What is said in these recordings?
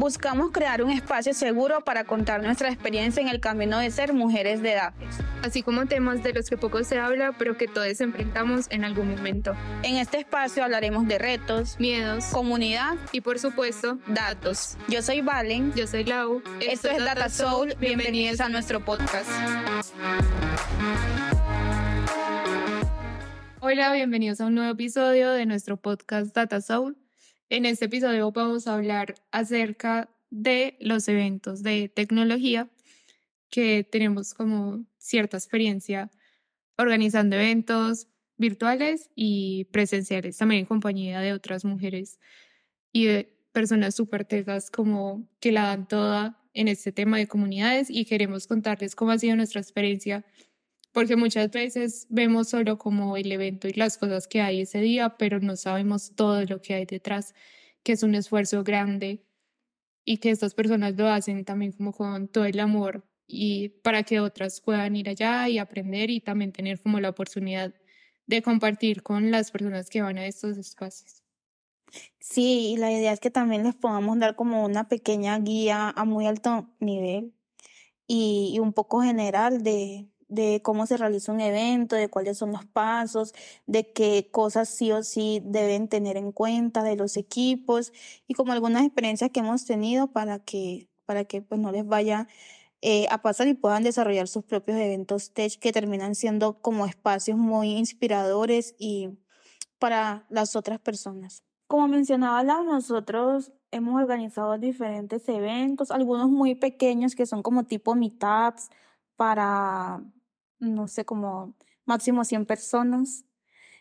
Buscamos crear un espacio seguro para contar nuestra experiencia en el camino de ser mujeres de edad. Así como temas de los que poco se habla, pero que todos enfrentamos en algún momento. En este espacio hablaremos de retos, miedos, comunidad y por supuesto, datos. Yo soy Valen. Yo soy Lau. Esto, es Data Soul. Bienvenidos a nuestro podcast. Hola, bienvenidos a un nuevo episodio de nuestro podcast Data Soul. En este episodio vamos a hablar acerca de los eventos de tecnología que tenemos como cierta experiencia organizando eventos virtuales y presenciales, también en compañía de otras mujeres y personas súper tejas como que la dan toda en este tema de comunidades y queremos contarles cómo ha sido nuestra experiencia porque muchas veces vemos solo como el evento y las cosas que hay ese día, pero no sabemos todo lo que hay detrás, que es un esfuerzo grande y que estas personas lo hacen también como con todo el amor y para que otras puedan ir allá y aprender y también tener como la oportunidad de compartir con las personas que van a estos espacios. Sí, y la idea es que también les podamos dar como una pequeña guía a muy alto nivel y, y un poco general de, de cómo se realiza un evento, de cuáles son los pasos, de qué cosas sí o sí deben tener en cuenta de los equipos y como algunas experiencias que hemos tenido para que, para que pues no les vaya eh, a pasar y puedan desarrollar sus propios eventos tech que terminan siendo como espacios muy inspiradores y para las otras personas. Como mencionaba nosotros hemos organizado diferentes eventos, algunos muy pequeños que son como tipo meetups para no sé, como máximo 100 personas.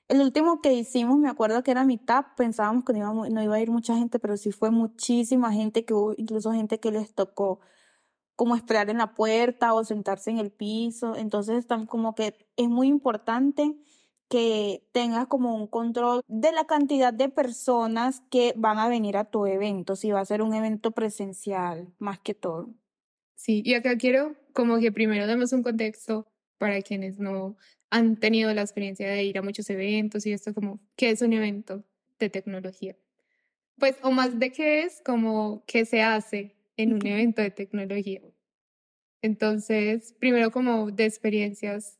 El último que hicimos, me acuerdo que era mitad, pensábamos que no iba, no iba a ir mucha gente, pero sí fue muchísima gente, que hubo incluso gente que les tocó como esperar en la puerta o sentarse en el piso. Entonces, están como que es muy importante que tengas como un control de la cantidad de personas que van a venir a tu evento, si va a ser un evento presencial, más que todo. Sí, y acá quiero como que primero demos un contexto para quienes no han tenido la experiencia de ir a muchos eventos y esto como, ¿qué es un evento de tecnología? Pues, o más de qué es, como qué se hace en un evento de tecnología. Entonces, primero como de experiencias,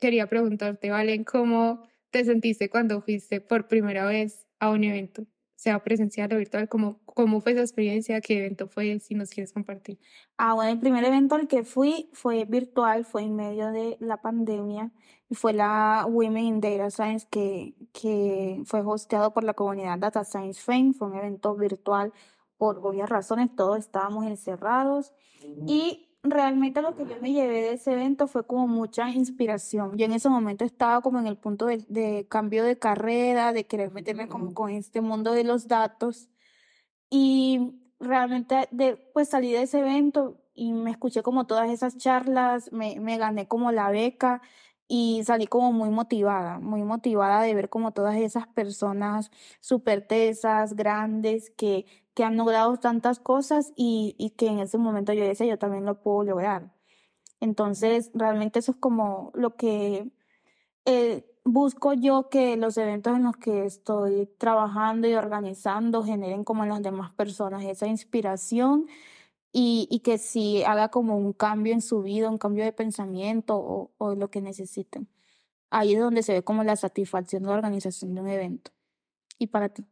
quería preguntarte, Valen, ¿cómo te sentiste cuando fuiste por primera vez a un evento? Sea presencial o virtual, ¿cómo, cómo fue esa experiencia? ¿Qué evento fue? Si nos quieres compartir. Ah, bueno, el primer evento al que fui fue virtual, fue en medio de la pandemia y fue la Women in Data Science que, que fue hosteado por la comunidad Data Science Fame, fue un evento virtual por obvias razones, todos estábamos encerrados y realmente lo que yo me llevé de ese evento fue como mucha inspiración. Yo en ese momento estaba como en el punto de, cambio de carrera, de querer meterme como con este mundo de los datos. Y realmente de, pues salí de ese evento y me escuché como todas esas charlas, me, me gané como la beca y salí como muy motivada, muy motivada de ver como todas esas personas súper tesas, grandes, que, que han logrado tantas cosas y, y que en ese momento yo decía, yo también lo puedo lograr. Entonces, realmente eso es como lo que eh, busco yo que los eventos en los que estoy trabajando y organizando generen como en las demás personas esa inspiración y, y que si haga como un cambio en su vida, un cambio de pensamiento o, o lo que necesiten. Ahí es donde se ve como la satisfacción de la organización de un evento. ¿Y para ti?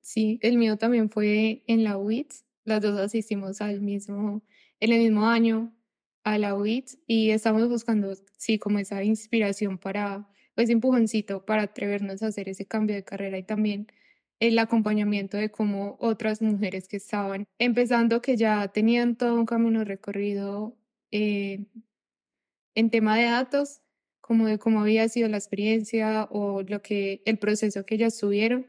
Sí, el mío también fue en la UITS. Las dos asistimos al mismo, en el mismo año a la UITS y estamos buscando, sí, como esa inspiración para, ese empujoncito para atrevernos a hacer ese cambio de carrera y también el acompañamiento de cómo otras mujeres que estaban empezando, que ya tenían todo un camino recorrido eh, en tema de datos, como de cómo había sido la experiencia o lo que el proceso que ellas tuvieron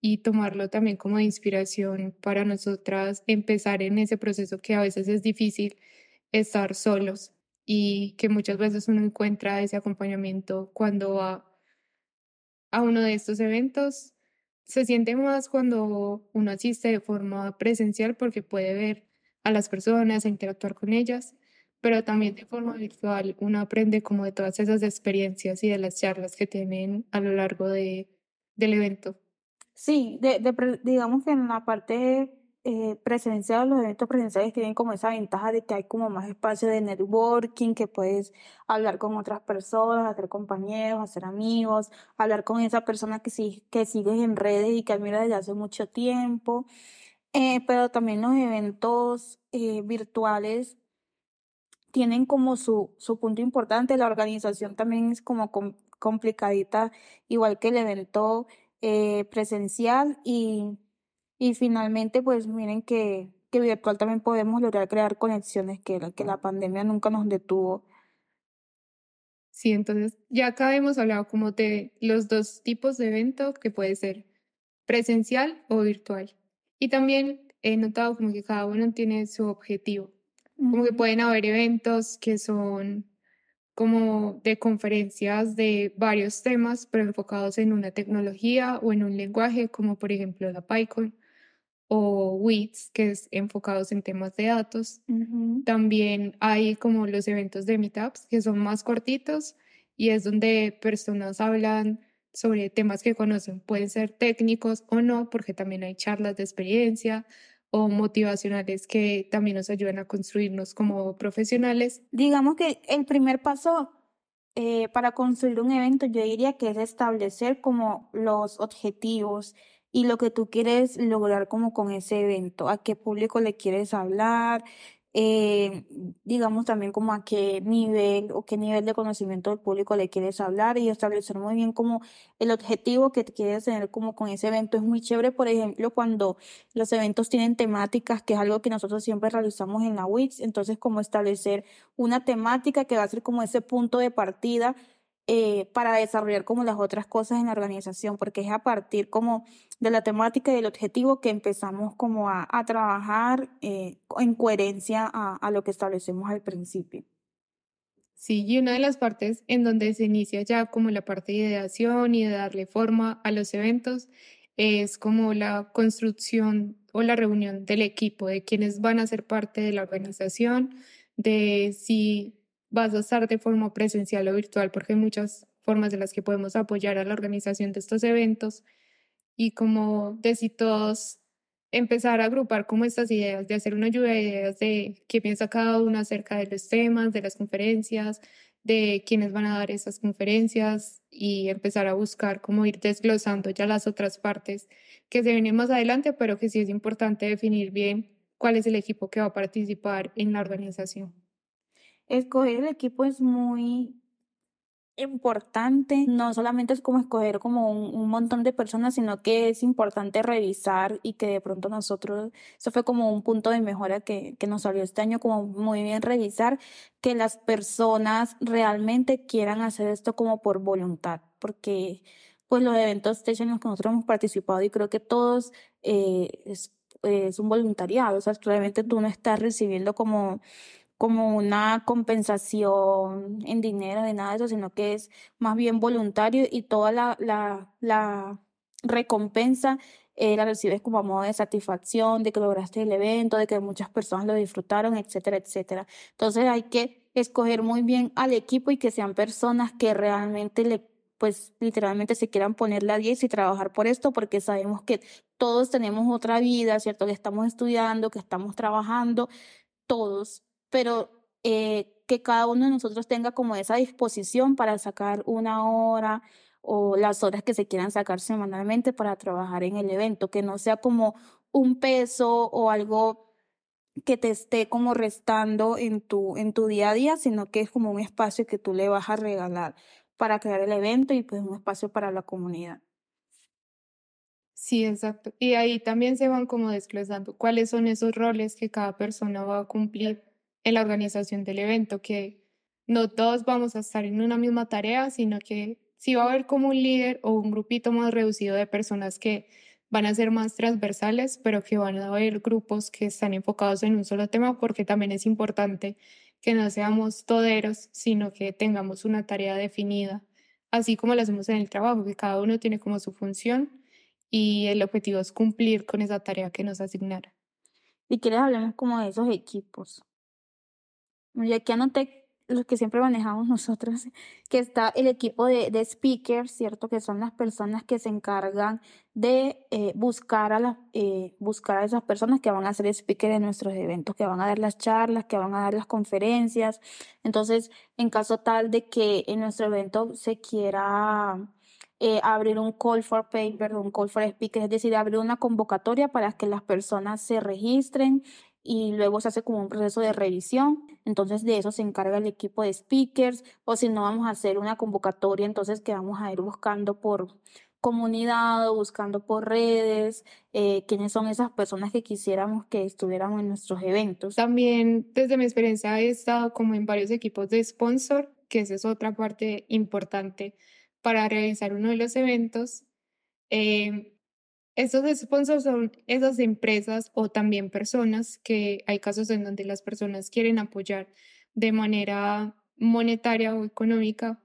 y tomarlo también como de inspiración para nosotras empezar en ese proceso que a veces es difícil estar solos y que muchas veces uno encuentra ese acompañamiento cuando va a uno de estos eventos se siente más cuando uno asiste de forma presencial porque puede ver a las personas, e interactuar con ellas, pero también de forma virtual uno aprende como de todas esas experiencias y de las charlas que tienen a lo largo de, del evento. Sí, de, de, digamos que en la parte eh, presenciales, los eventos presenciales tienen como esa ventaja de que hay como más espacio de networking, que puedes hablar con otras personas, hacer compañeros, hacer amigos, hablar con esa persona que, sí, que sigues en redes y que admiras desde hace mucho tiempo. Eh, pero también los eventos eh, virtuales tienen como su, su punto importante. La organización también es como complicadita, igual que el evento eh, presencial y, y finalmente pues miren que, que virtual también podemos lograr crear conexiones que, que la pandemia nunca nos detuvo. Sí, entonces ya acá hemos hablado como de los dos tipos de evento que puede ser presencial o virtual. Y también he notado como que cada uno tiene su objetivo. Como que pueden haber eventos que son como de conferencias de varios temas, pero enfocados en una tecnología o en un lenguaje, como por ejemplo la Python o WITS, que es enfocados en temas de datos. También hay como los eventos de meetups, que son más cortitos y es donde personas hablan sobre temas que conocen. Pueden ser técnicos o no, porque también hay charlas de experiencia, o motivacionales que también nos ayudan a construirnos como profesionales. Digamos que el primer paso eh, para construir un evento yo diría que es establecer como los objetivos y lo que tú quieres lograr como con ese evento, a qué público le quieres hablar, eh, digamos también como a qué nivel o qué nivel de conocimiento del público le quieres hablar y establecer muy bien como el objetivo que quieres tener como con ese evento. Es muy chévere, por ejemplo, cuando los eventos tienen temáticas, que es algo que nosotros siempre realizamos en la Wix, entonces como establecer una temática que va a ser como ese punto de partida eh, para desarrollar como las otras cosas en la organización, porque es a partir como de la temática y del objetivo que empezamos como a, trabajar eh, en coherencia a, a lo que establecemos al principio. Sí, y una de las partes en donde se inicia ya como la parte de ideación y de darle forma a los eventos es como la construcción o la reunión del equipo, de quienes van a ser parte de la organización, de si vas a estar de forma presencial o virtual, porque hay muchas formas de las que podemos apoyar a la organización de estos eventos y como de todos empezar a agrupar como estas ideas, de hacer una lluvia de ideas de qué piensa cada uno acerca de los temas, de las conferencias, de quiénes van a dar esas conferencias y empezar a buscar cómo ir desglosando ya las otras partes que se vienen más adelante, pero que sí es importante definir bien cuál es el equipo que va a participar en la organización. Escoger el equipo es muy importante, no solamente es como escoger como un, montón de personas, sino que es importante revisar y que de pronto nosotros, eso fue como un punto de mejora que, que nos salió este año, como muy bien revisar que las personas realmente quieran hacer esto como por voluntad, porque pues los eventos en los que nosotros hemos participado y creo que todos eh, es, es un voluntariado, o sea, realmente tú no estás recibiendo como como una compensación en dinero de nada de eso, sino que es más bien voluntario y toda la, la, la recompensa eh, la recibes como a modo de satisfacción, de que lograste el evento, de que muchas personas lo disfrutaron, etcétera, etcétera. Entonces hay que escoger muy bien al equipo y que sean personas que realmente le pues literalmente se quieran poner la 10 y trabajar por esto, porque sabemos que todos tenemos otra vida, ¿cierto? Que estamos estudiando, que estamos trabajando, todos pero eh, que cada uno de nosotros tenga como esa disposición para sacar una hora o las horas que se quieran sacar semanalmente para trabajar en el evento, que no sea como un peso o algo que te esté como restando en tu, en tu día a día, sino que es como un espacio que tú le vas a regalar para crear el evento y pues un espacio para la comunidad. Sí, exacto. Y ahí también se van como desglosando cuáles son esos roles que cada persona va a cumplir en la organización del evento, que no todos vamos a estar en una misma tarea, sino que sí va a haber como un líder o un grupito más reducido de personas que van a ser más transversales, pero que van a haber grupos que están enfocados en un solo tema, porque también es importante que no seamos toderos, sino que tengamos una tarea definida, así como lo hacemos en el trabajo, que cada uno tiene como su función y el objetivo es cumplir con esa tarea que nos asignaron. Y quieres hablemos como de esos equipos. Y aquí anoté los que siempre manejamos nosotros, que está el equipo de, de speakers, ¿cierto? Que son las personas que se encargan de eh, buscar, a las, eh, buscar a esas personas que van a ser speakers en nuestros eventos, que van a dar las charlas, que van a dar las conferencias. Entonces, en caso tal de que en nuestro evento se quiera eh, abrir un call for paper, un call for speakers, es decir, abrir una convocatoria para que las personas se registren y luego se hace como un proceso de revisión. Entonces de eso se encarga el equipo de speakers o si no vamos a hacer una convocatoria, entonces que vamos a ir buscando por comunidad o buscando por redes eh, quiénes son esas personas que quisiéramos que estuvieran en nuestros eventos. También desde mi experiencia he estado como en varios equipos de sponsor, que esa es otra parte importante para realizar uno de los eventos. Eh, esos sponsors son esas empresas o también personas que hay casos en donde las personas quieren apoyar de manera monetaria o económica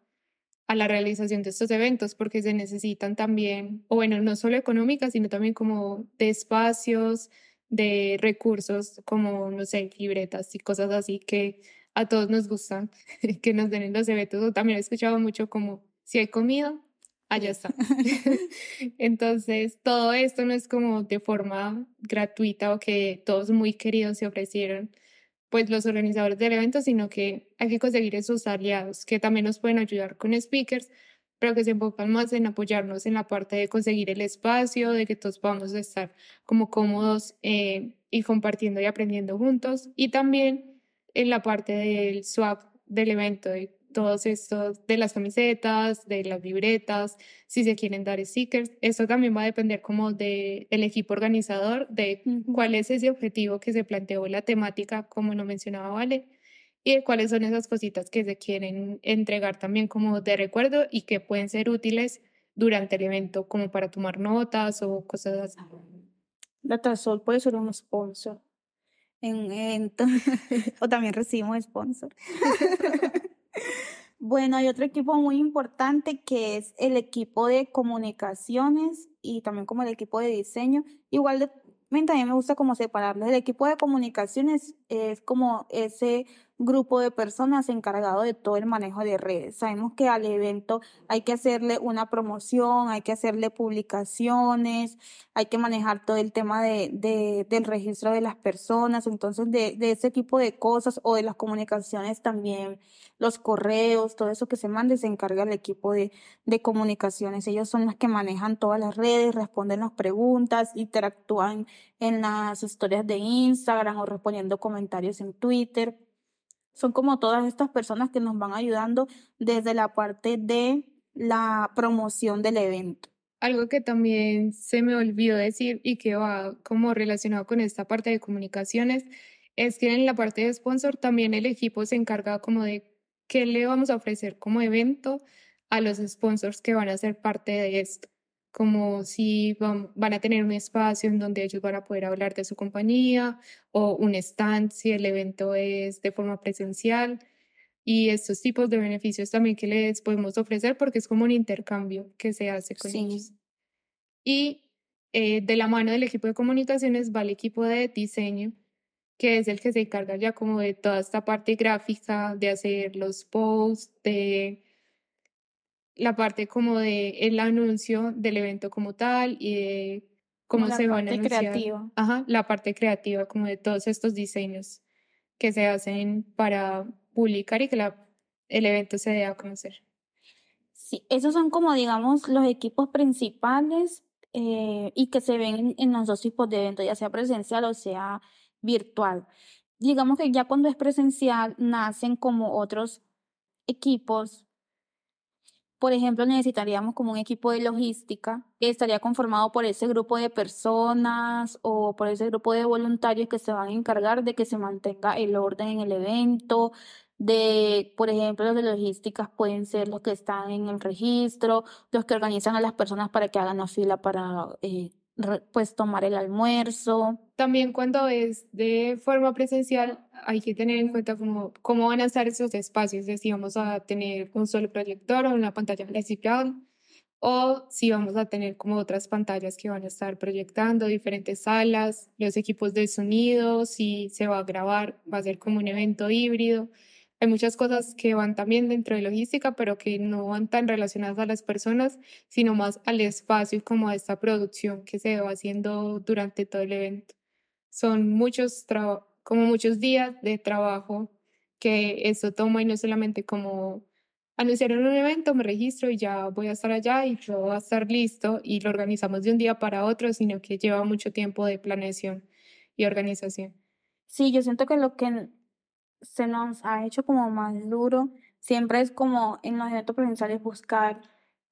a la realización de estos eventos porque se necesitan también, o bueno, no solo económicas, sino también como de espacios, de recursos como, no sé, libretas y cosas así que a todos nos gustan que nos den en los eventos. también he escuchado mucho como, si hay comida, allá está. Entonces, todo esto no es como de forma gratuita o que todos muy queridos se ofrecieron, pues los organizadores del evento, sino que hay que conseguir esos aliados que también nos pueden ayudar con speakers, pero que se enfocan más en apoyarnos en la parte de conseguir el espacio, de que todos podamos estar como cómodos eh, y compartiendo y aprendiendo juntos, y también en la parte del swap del evento, todos estos de las camisetas, de las libretas, si se quieren dar stickers. Eso también va a depender como del el equipo organizador, de cuál es ese objetivo que se planteó la temática, como lo mencionaba Vale, y de cuáles son esas cositas que se quieren entregar también como de recuerdo y que pueden ser útiles durante el evento, como para tomar notas o cosas así. Datasol puede ser un sponsor en un evento o también recibimos sponsor. Bueno, hay otro equipo muy importante que es el equipo de comunicaciones y también como el equipo de diseño. Igual también me gusta como separarlos. El equipo de comunicaciones es como ese grupo de personas encargado de todo el manejo de redes. Sabemos que al evento hay que hacerle una promoción, hay que hacerle publicaciones, hay que manejar todo el tema de, de del registro de las personas. Entonces, de, de ese tipo de cosas o de las comunicaciones también, los correos, todo eso que se mande, se encarga el equipo de, de comunicaciones. Ellos son los que manejan todas las redes, responden las preguntas, interactúan en las historias de Instagram o respondiendo comentarios en Twitter. Son como todas estas personas que nos van ayudando desde la parte de la promoción del evento. Algo que también se me olvidó decir y que va como relacionado con esta parte de comunicaciones es que en la parte de sponsor también el equipo se encarga como de qué le vamos a ofrecer como evento a los sponsors que van a ser parte de esto como si van, a tener un espacio en donde ellos van a poder hablar de su compañía o un stand si el evento es de forma presencial y estos tipos de beneficios también que les podemos ofrecer porque es como un intercambio que se hace con ellos. Y eh, de la mano del equipo de comunicaciones va el equipo de diseño, que es el que se encarga ya como de toda esta parte gráfica, de hacer los posts, de la parte como de el anuncio del evento como tal y de cómo se van a anunciar. Creativa. Ajá, la parte creativa como de todos estos diseños que se hacen para publicar y que la, el evento se dé a conocer. Sí, esos son como digamos los equipos principales eh, y que se ven en los dos tipos de eventos, ya sea presencial o sea virtual. Digamos que ya cuando es presencial nacen como otros equipos por ejemplo, necesitaríamos como un equipo de logística que estaría conformado por ese grupo de personas o por ese grupo de voluntarios que se van a encargar de que se mantenga el orden en el evento, de, por ejemplo, los de logísticas pueden ser los que están en el registro, los que organizan a las personas para que hagan la fila para eh, pues tomar el almuerzo. También cuando es de forma presencial hay que tener en cuenta cómo, cómo van a estar esos espacios, si vamos a tener un solo proyector o una pantalla principal o si vamos a tener como otras pantallas que van a estar proyectando diferentes salas, los equipos de sonido, si se va a grabar, va a ser como un evento híbrido. Hay muchas cosas que van también dentro de logística, pero que no van tan relacionadas a las personas, sino más al espacio y como a esta producción que se va haciendo durante todo el evento. Son muchos, como muchos días de trabajo que eso toma y no solamente como anunciaron un evento, me registro y ya voy a estar allá y todo va a estar listo y lo organizamos de un día para otro, sino que lleva mucho tiempo de planeación y organización. Sí, yo siento que lo que se nos ha hecho como más duro siempre es como en los eventos provinciales buscar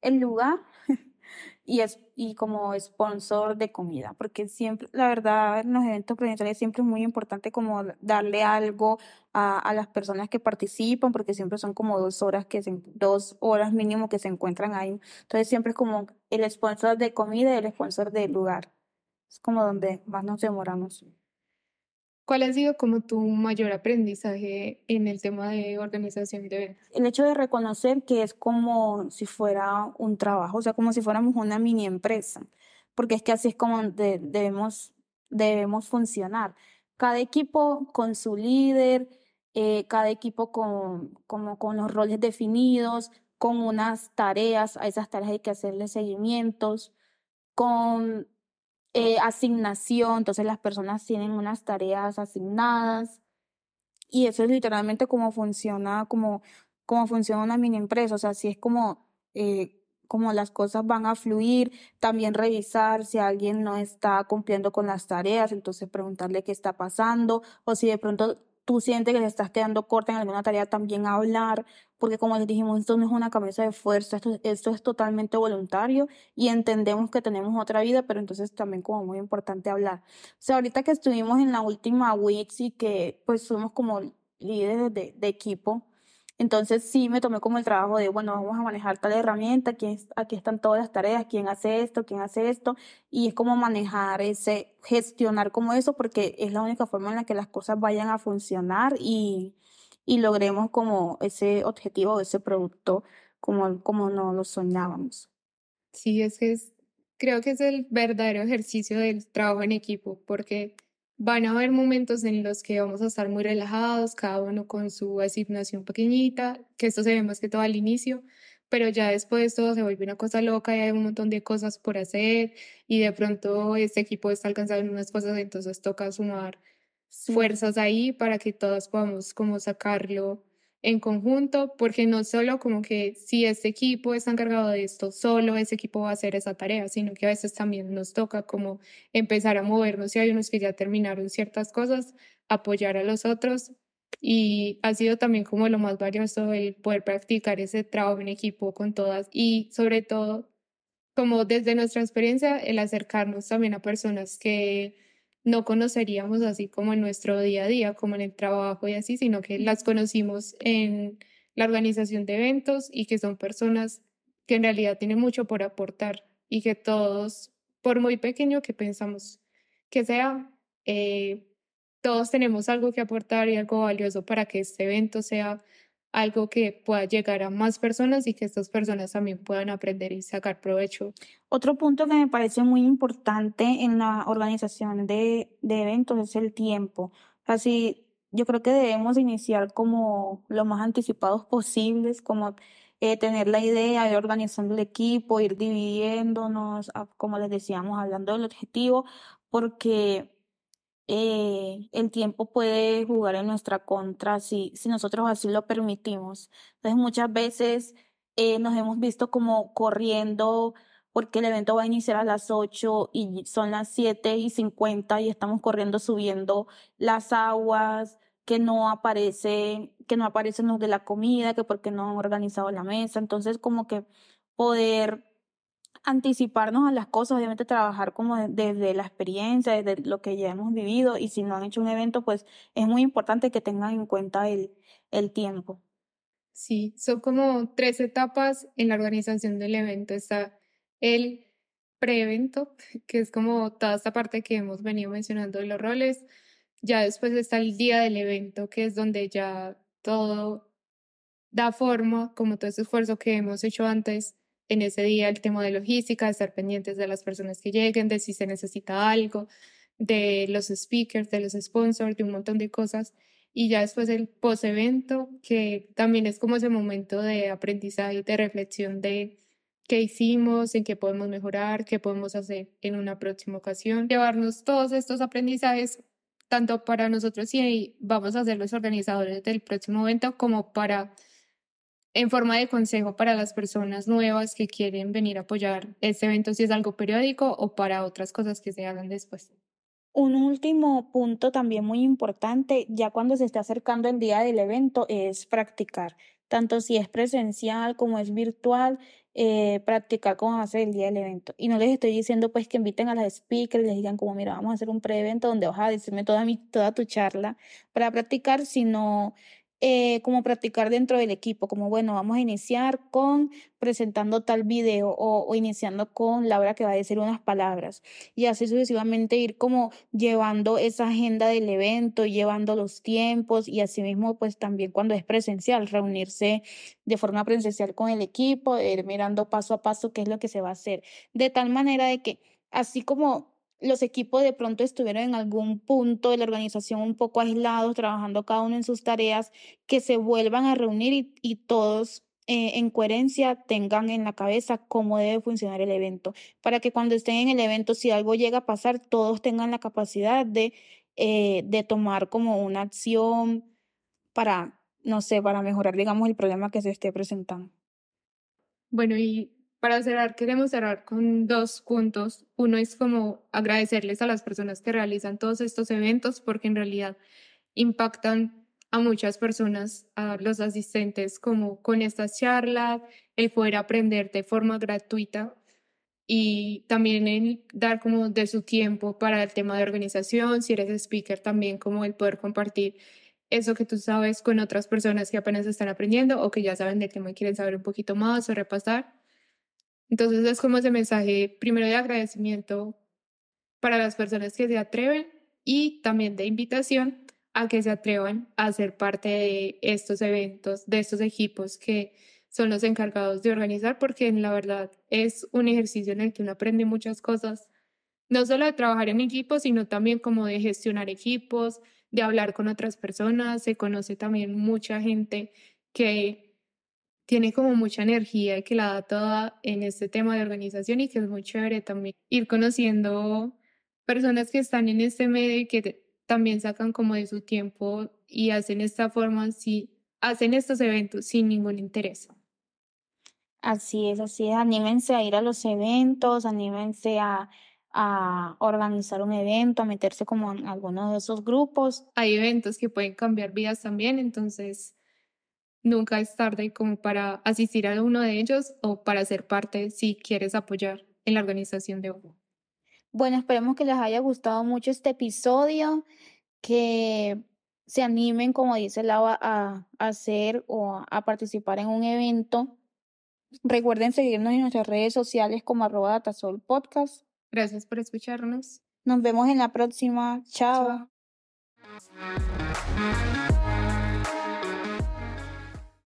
el lugar y, es, y como sponsor de comida, porque siempre, la verdad, en los eventos provinciales siempre es muy importante como darle algo a, a las personas que participan, porque siempre son como dos horas, que se, dos horas mínimo que se encuentran ahí. Entonces siempre es como el sponsor de comida y el sponsor del lugar. Es como donde más nos demoramos. ¿Cuál ha sido como tu mayor aprendizaje en el tema de organización de eventos? El hecho de reconocer que es como si fuera un trabajo, o sea, como si fuéramos una mini empresa, porque es que así es como debemos, debemos funcionar. Cada equipo con su líder, eh, cada equipo con, como con los roles definidos, con unas tareas, a esas tareas hay que hacerle seguimientos, con eh, asignación, entonces las personas tienen unas tareas asignadas y eso es literalmente como funciona, como, como funciona una mini empresa, o sea, así es como, eh, como las cosas van a fluir, también revisar si alguien no está cumpliendo con las tareas, entonces preguntarle qué está pasando o si de pronto tú sientes que te estás quedando corta en alguna tarea, también hablar, porque como les dijimos, esto no es una camisa de fuerza, esto, esto es totalmente voluntario y entendemos que tenemos otra vida, pero entonces también como muy importante hablar. O sea, ahorita que estuvimos en la última WITS y que pues somos como líderes de, de equipo, entonces sí me tomé como el trabajo de, bueno, vamos a manejar tal herramienta, aquí, aquí están todas las tareas, quién hace esto, quién hace esto, y es como manejar ese, gestionar como eso, porque es la única forma en la que las cosas vayan a funcionar y, y logremos como ese objetivo, ese producto como, como no lo soñábamos. Sí, es que es, creo que es el verdadero ejercicio del trabajo en equipo, porque Van a haber momentos en los que vamos a estar muy relajados, cada uno con su asignación pequeñita, que esto se ve más que todo al inicio, pero ya después todo se vuelve una cosa loca y hay un montón de cosas por hacer y de pronto este equipo está alcanzando unas cosas, entonces toca sumar fuerzas ahí para que todos podamos como sacarlo en conjunto, porque no solo como que si este equipo está encargado de esto, solo ese equipo va a hacer esa tarea, sino que a veces también nos toca como empezar a movernos y hay unos que ya terminaron ciertas cosas, apoyar a los otros. Y ha sido también como lo más valioso el poder practicar ese trabajo en equipo con todas y sobre todo como desde nuestra experiencia el acercarnos también a personas que no conoceríamos así como en nuestro día a día, como en el trabajo y así, sino que las conocimos en la organización de eventos y que son personas que en realidad tienen mucho por aportar y que todos, por muy pequeño que pensamos que sea, eh, todos tenemos algo que aportar y algo valioso para que este evento sea algo que pueda llegar a más personas y que estas personas también puedan aprender y sacar provecho. Otro punto que me parece muy importante en la organización de, de eventos es el tiempo. Así, yo creo que debemos iniciar como lo más anticipados posibles, como eh, tener la idea de organizando el equipo, ir dividiéndonos, como les decíamos, hablando del objetivo, porque eh, el tiempo puede jugar en nuestra contra si, si nosotros así lo permitimos. Entonces muchas veces eh, nos hemos visto como corriendo porque el evento va a iniciar a las 8 y son las 7 y 50 y estamos corriendo subiendo las aguas que no aparece, que no aparecen los de la comida, que porque no han organizado la mesa. Entonces como que poder anticiparnos a las cosas, obviamente trabajar como desde la experiencia, desde lo que ya hemos vivido y si no han hecho un evento, pues es muy importante que tengan en cuenta el, el tiempo. Sí, son como tres etapas en la organización del evento. Está el pre-evento, que es como toda esta parte que hemos venido mencionando de los roles. Ya después está el día del evento, que es donde ya todo da forma, como todo ese esfuerzo que hemos hecho antes en ese día el tema de logística, de estar pendientes de las personas que lleguen, de si se necesita algo, de los speakers, de los sponsors, de un montón de cosas. y ya después el post-evento, que también es como ese momento de aprendizaje, de reflexión de qué hicimos, en qué podemos mejorar, qué podemos hacer en una próxima ocasión. Llevarnos todos estos aprendizajes, tanto para nosotros y vamos a ser los organizadores del próximo evento, como para en forma de consejo para las personas nuevas que quieren venir a apoyar este evento, si es algo periódico o para otras cosas que se hagan después. Un último punto también muy importante, ya cuando se está acercando el día del evento, es practicar, tanto si es presencial como es virtual, eh, practicar cómo va a ser el día del evento. Y no les estoy diciendo pues que inviten a las speakers, les digan como, mira, vamos a hacer un pre-evento donde vas a decirme toda, mi, toda tu charla para practicar, sino eh, como practicar dentro del equipo, como bueno, vamos a iniciar con presentando tal video o, iniciando con Laura que va a decir unas palabras y así sucesivamente ir como llevando esa agenda del evento, llevando los tiempos y asimismo pues también cuando es presencial, reunirse de forma presencial con el equipo, ir mirando paso a paso qué es lo que se va a hacer, de tal manera de que así como los equipos de pronto estuvieron en algún punto de la organización un poco aislados, trabajando cada uno en sus tareas, que se vuelvan a reunir y, todos eh, en coherencia tengan en la cabeza cómo debe funcionar el evento, para que cuando estén en el evento, si algo llega a pasar, todos tengan la capacidad de, eh, de tomar como una acción para, no sé, para mejorar, digamos, el problema que se esté presentando. Bueno, y para cerrar, queremos cerrar con dos puntos. Uno es como agradecerles a las personas que realizan todos estos eventos porque en realidad impactan a muchas personas, a los asistentes, como con estas charlas, el poder aprender de forma gratuita y también el dar como de su tiempo para el tema de organización, si eres speaker también como el poder compartir eso que tú sabes con otras personas que apenas están aprendiendo o que ya saben del tema y quieren saber un poquito más o repasar. Entonces es como ese mensaje primero de agradecimiento para las personas que se atreven y también de invitación a que se atrevan a ser parte de estos eventos, de estos equipos que son los encargados de organizar, porque en la verdad es un ejercicio en el que uno aprende muchas cosas, no solo de trabajar en equipos, sino también como de gestionar equipos, de hablar con otras personas, se conoce también mucha gente que tiene como mucha energía y que la da toda en este tema de organización y que es muy chévere también ir conociendo personas que están en este medio y que también sacan como de su tiempo y hacen esta forma, sí, hacen estos eventos sin ningún interés. Así es, así es. Anímense a ir a los eventos, anímense a, a organizar un evento, a meterse como en alguno de esos grupos. Hay eventos que pueden cambiar vidas también, entonces nunca es tarde como para asistir a uno de ellos o para ser parte si quieres apoyar en la organización de uno. Bueno, esperemos que les haya gustado mucho este episodio, que se animen, como dice Lava, a, hacer o a participar en un evento. Recuerden seguirnos en nuestras redes sociales como arroba datasol podcast. Gracias por escucharnos. Nos vemos en la próxima. Chao.